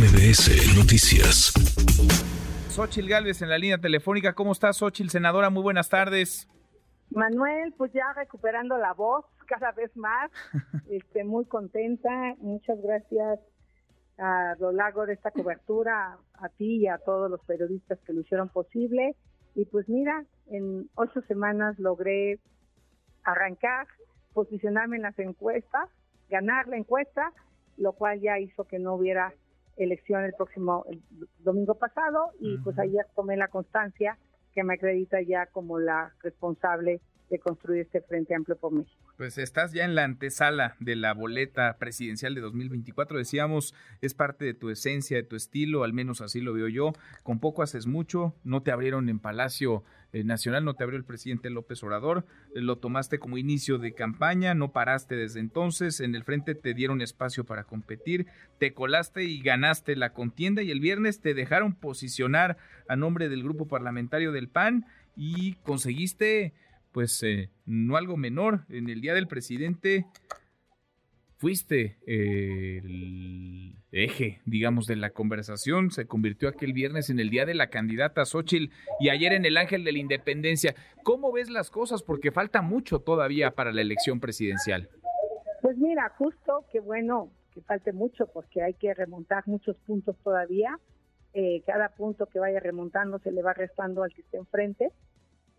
MBS Noticias. Xochil Gálvez en la línea telefónica. ¿Cómo estás, Xochil? Senadora, muy buenas tardes. Manuel, pues ya recuperando la voz cada vez más, este, muy contenta. Muchas gracias a lo largo de esta cobertura, a ti y a todos los periodistas que lo hicieron posible. Y pues mira, en ocho semanas logré arrancar, posicionarme en las encuestas, ganar la encuesta, lo cual ya hizo que no hubiera elección el próximo domingo pasado y pues ayer tomé la constancia que me acredita ya como la responsable de construir este Frente Amplio por México. Pues estás ya en la antesala de la boleta presidencial de 2024. Decíamos, es parte de tu esencia, de tu estilo, al menos así lo veo yo. Con poco haces mucho, no te abrieron en Palacio eh, Nacional, no te abrió el presidente López Obrador, eh, lo tomaste como inicio de campaña, no paraste desde entonces, en el frente te dieron espacio para competir, te colaste y ganaste la contienda y el viernes te dejaron posicionar a nombre del grupo parlamentario del PAN y conseguiste pues eh, no algo menor. En el Día del Presidente fuiste el eje, digamos, de la conversación. Se convirtió aquel viernes en el Día de la candidata Xochitl y ayer en el Ángel de la Independencia. ¿Cómo ves las cosas? Porque falta mucho todavía para la elección presidencial. Pues mira, justo que bueno que falte mucho porque hay que remontar muchos puntos todavía. Eh, cada punto que vaya remontando se le va restando al que esté enfrente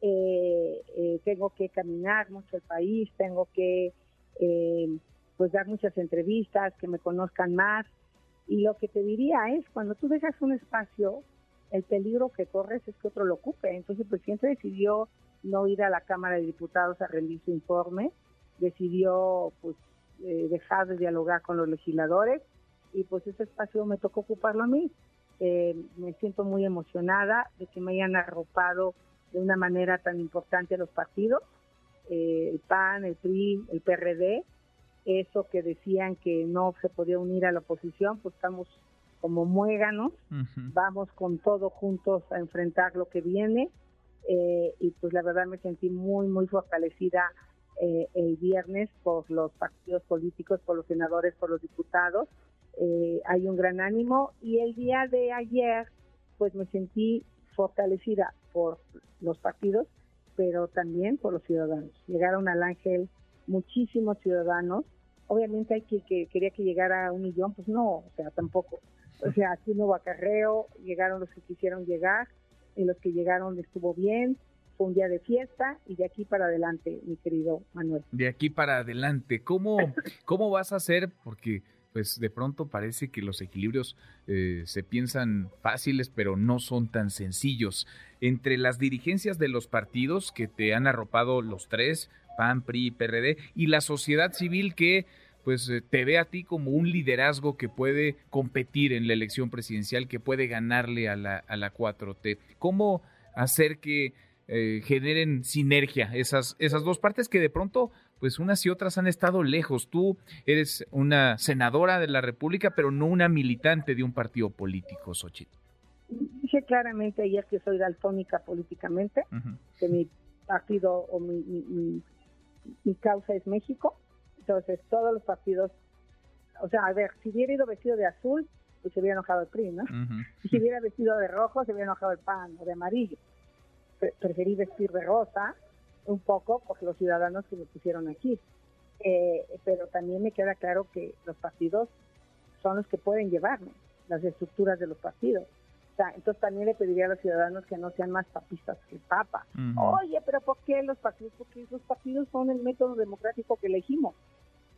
eh, eh, tengo que caminar mucho el país, tengo que eh, pues dar muchas entrevistas, que me conozcan más. Y lo que te diría es, cuando tú dejas un espacio, el peligro que corres es que otro lo ocupe. Entonces el presidente decidió no ir a la Cámara de Diputados a rendir su informe, decidió pues eh, dejar de dialogar con los legisladores y pues ese espacio me tocó ocuparlo a mí. Eh, me siento muy emocionada de que me hayan arropado de una manera tan importante a los partidos, eh, el PAN, el PRI, el PRD, eso que decían que no se podía unir a la oposición, pues estamos como muéganos, vamos con todo juntos a enfrentar lo que viene eh, y pues la verdad me sentí muy, muy fortalecida eh, el viernes por los partidos políticos, por los senadores, por los diputados. hay un gran ánimo y el día de ayer pues me sentí fortalecida por los partidos, pero también por los ciudadanos. Llegaron al Ángel muchísimos ciudadanos. Obviamente hay que, que quería que llegara a un millón, pues no, o sea, tampoco. O sea, aquí no hubo acarreo, llegaron los que quisieron llegar, y los que llegaron estuvo bien, fue un día de fiesta y de aquí para adelante, mi querido Manuel. De aquí para adelante, ¿cómo, cómo vas a hacer? Porque pues de pronto parece que los equilibrios eh, se piensan fáciles, pero no son tan sencillos. Entre las dirigencias de los partidos que te han arropado los tres, PAN, PRI, PRD, y la sociedad civil que pues eh, te ve a ti como un liderazgo que puede competir en la elección presidencial, que puede ganarle a la, a la 4T. ¿Cómo hacer que eh, generen sinergia esas, esas dos partes que de pronto pues unas y otras han estado lejos. Tú eres una senadora de la República, pero no una militante de un partido político, Xochitl. Dije claramente ayer que soy daltónica políticamente, que mi partido o mi, mi, causa es México. Entonces, todos los partidos, o sea, a ver, si hubiera ido vestido de azul, pues se hubiera enojado el PRI, ¿no? Y si hubiera vestido de rojo, se hubiera enojado el PAN o de amarillo. preferí vestir de rosa un poco por los ciudadanos que me pusieron aquí. Eh, pero también me queda claro que los partidos son los que pueden llevarme, las estructuras de los partidos. Entonces también le pediría a los ciudadanos que no sean más papistas que el Papa. Oye, pero ¿por qué los partidos? Porque los partidos son el método democrático que elegimos.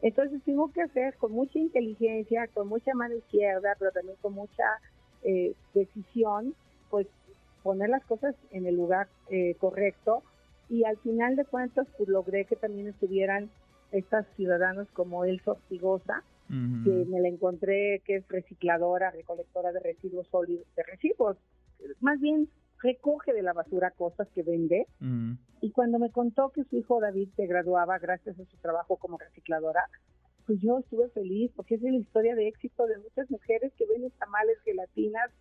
Entonces tengo que hacer con mucha inteligencia, con mucha mano izquierda, pero también con mucha eh, decisión, pues poner las cosas en el lugar eh, correcto y al final de cuentas pues logré que también estuvieran estas ciudadanos como Elsa Ortigosa, que me la encontré que es recicladora, recolectora de residuos sólidos, de residuos, más bien recoge de la basura cosas que vende. Y cuando me contó que su hijo David se graduaba gracias a su trabajo como recicladora, pues yo estuve feliz porque es la historia de éxito de muchas mujeres que venden tamales, gelatinas,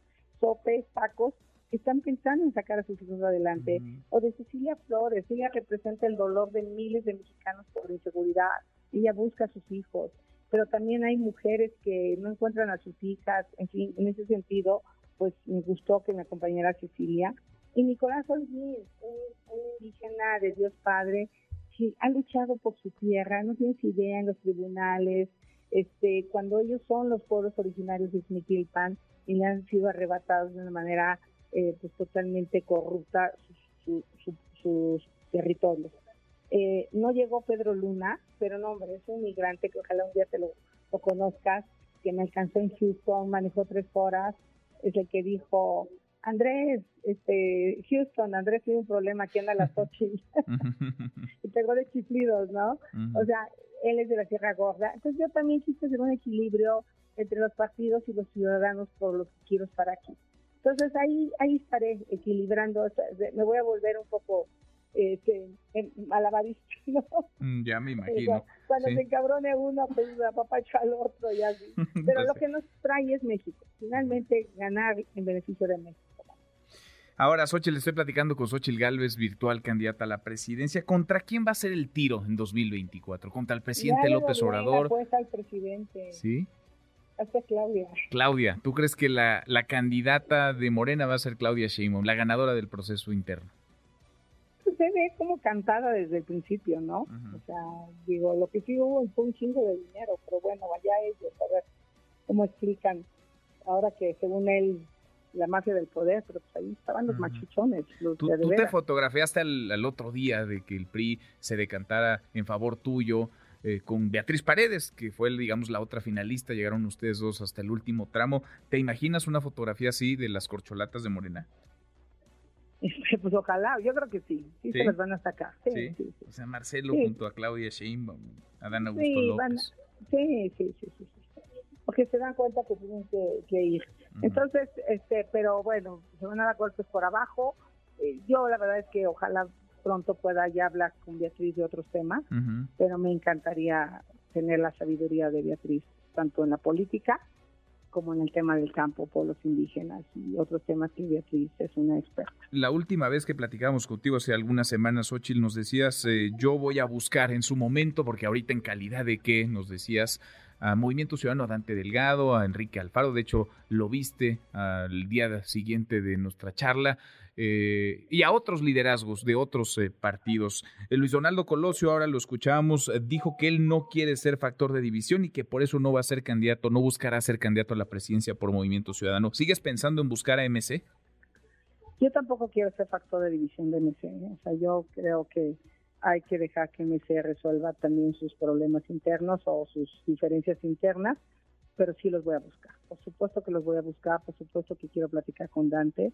sopes, tacos están pensando en sacar a sus hijos adelante. O de Cecilia Flores, ella representa el dolor de miles de mexicanos por inseguridad, ella busca a sus hijos. Pero también hay mujeres que no encuentran a sus hijas, en fin, en ese sentido, pues me gustó que me acompañara Cecilia. Y Nicolás Olguín, un, indígena de Dios Padre, que ha luchado por su tierra, no tienes idea en los tribunales, este, cuando ellos son los pueblos originarios de Xmiquilpan y le han sido arrebatados de una manera eh, pues totalmente corrupta sus territorios. Eh, no llegó Pedro Luna, pero no, hombre, es un migrante que ojalá un día te lo, conozcas, que me alcanzó en Houston, manejó tres horas, es el que dijo, Andrés, este, Houston, Andrés tiene un problema, aquí anda la Xochitl. y pegó de chiflidos, ¿no? O sea, él es de la Sierra Gorda. Entonces yo también quise hacer un equilibrio entre los partidos y los ciudadanos por los que quiero estar aquí. Entonces ahí, ahí estaré equilibrando, me voy a volver un poco este, malabarista, ¿no? Mm, ya me imagino. Cuando se encabrone uno, pues apapacho al otro y así. Pero pues lo que nos trae es México, finalmente ganar en beneficio de México. Ahora, Xochitl, estoy platicando con Xochitl Galvez, virtual candidata a la presidencia. ¿Contra quién va a ser el tiro en 2024? ¿Contra el presidente López Obrador? Pues al presidente. ¿Sí? Hasta Claudia. Claudia, ¿tú crees que la, la candidata de Morena va a ser Claudia Sheinbaum, la ganadora del proceso interno? Se ve como cantada desde el principio, ¿no? O sea, digo, lo que sí hubo fue un chingo de dinero, pero bueno, vaya ellos a ver cómo explican ahora que según él la mafia del poder, pero pues ahí estaban los machuchones. Los tú, tú te fotografiaste al, otro día de que el PRI se decantara en favor tuyo eh, con Beatriz Paredes, que fue, digamos, la otra finalista. Llegaron ustedes dos hasta el último tramo. ¿Te imaginas una fotografía así de las corcholatas de Morena? pues ojalá, yo creo que sí, sí, se las van a sacar. Sí, sí, O sea, Marcelo junto a Claudia Sheinbaum, a Dan Augusto López. sí, sí, sí, sí, porque se dan cuenta que tienen que, ir. Entonces, este, pero bueno, se van a dar golpes por abajo. Eh, yo la verdad es que ojalá pronto pueda ya hablar con Beatriz de otros temas, pero me encantaría tener la sabiduría de Beatriz tanto en la política como en el tema del campo, pueblos indígenas y otros temas que Beatriz es una experta. La última vez que platicábamos contigo hace algunas semanas, Ochil, nos decías, eh, yo voy a buscar en su momento, porque ahorita en calidad de qué, nos decías, a Movimiento Ciudadano, a Dante Delgado, a Enrique Alfaro, de hecho lo viste al día siguiente de nuestra charla, eh, y a otros liderazgos de otros eh, partidos. Eh, Luis Donaldo Colosio, ahora lo escuchamos, dijo que él no quiere ser factor de división y que por eso no va a ser candidato, no buscará ser candidato a la presidencia por Movimiento Ciudadano. ¿Sigues pensando en buscar a MC? Yo tampoco quiero ser factor de división de MC. O sea, yo creo que hay que dejar que MC resuelva también sus problemas internos o sus diferencias internas, pero sí los voy a buscar. Por supuesto que los voy a buscar, por supuesto que quiero platicar con Dante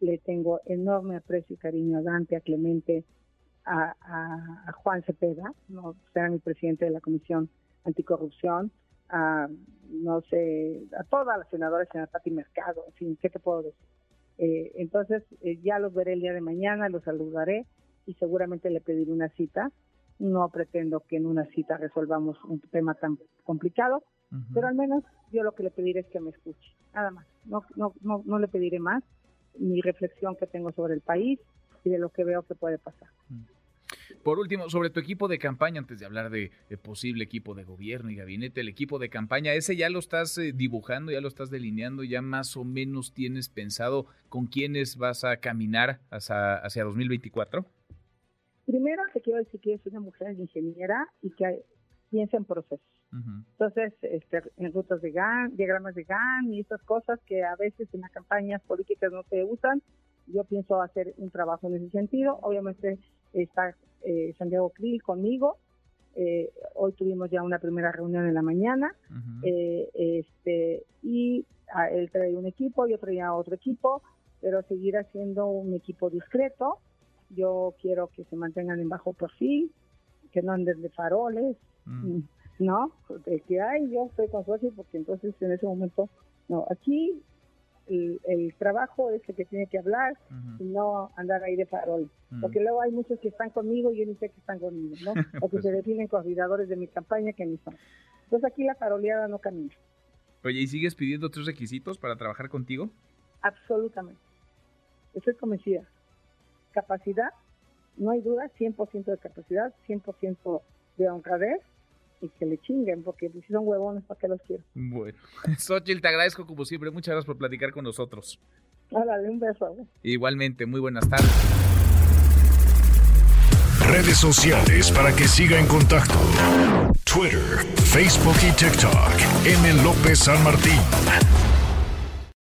le tengo enorme aprecio y cariño a Dante, a Clemente, a, Juan Cepeda, no será mi presidente de la Comisión Anticorrupción, a no sé, a todas las senadoras, señora Pati Mercado, en fin, ¿qué te puedo decir? Eh, entonces, eh, ya los veré el día de mañana, los saludaré y seguramente le pediré una cita. No pretendo que en una cita resolvamos un tema tan complicado, pero al menos yo lo que le pediré es que me escuche, nada más. No, no, no, no le pediré más mi reflexión que tengo sobre el país y de lo que veo que puede pasar. Mm. Por último, sobre tu equipo de campaña, antes de hablar de, posible equipo de gobierno y gabinete, el equipo de campaña, ese ya lo estás eh, dibujando, ya lo estás delineando, ya más o menos tienes pensado con quiénes vas a caminar hacia, hacia 2024? Primero te quiero decir que soy una mujer ingeniera y que piensa en procesos. Entonces, este, en rutas de GAN, diagramas de GAN y estas cosas que a veces en las campañas políticas no se usan, yo pienso hacer un trabajo en ese sentido. Obviamente está eh, Santiago Krill conmigo. Eh, hoy tuvimos ya una primera reunión en la mañana eh, este, y él trae un equipo, yo traía otro equipo, pero seguir haciendo un equipo discreto. Yo quiero que se mantengan en bajo perfil, que no anden de faroles. ¿No? De que, ay, yo estoy con suerte porque entonces en ese momento, no, aquí el, trabajo es el que tiene que hablar y no andar ahí de farol. Porque luego hay muchos que están conmigo y yo ni sé que están conmigo, ¿no? o que se definen coordinadores de mi campaña que ni son. Entonces aquí la faroleada no camina. Oye, ¿y sigues pidiendo tus requisitos para trabajar contigo? Absolutamente. Estoy convencida. Capacidad, no hay duda, 100% de capacidad, 100% de honradez y que le chinguen, porque si son huevones, ¿para qué los quiero? Bueno, Xochitl, te agradezco como siempre. Muchas gracias por platicar con nosotros. Órale, un beso. Igualmente, muy buenas tardes. Redes sociales para que siga en contacto: Twitter, Facebook y TikTok. M. López San Martín.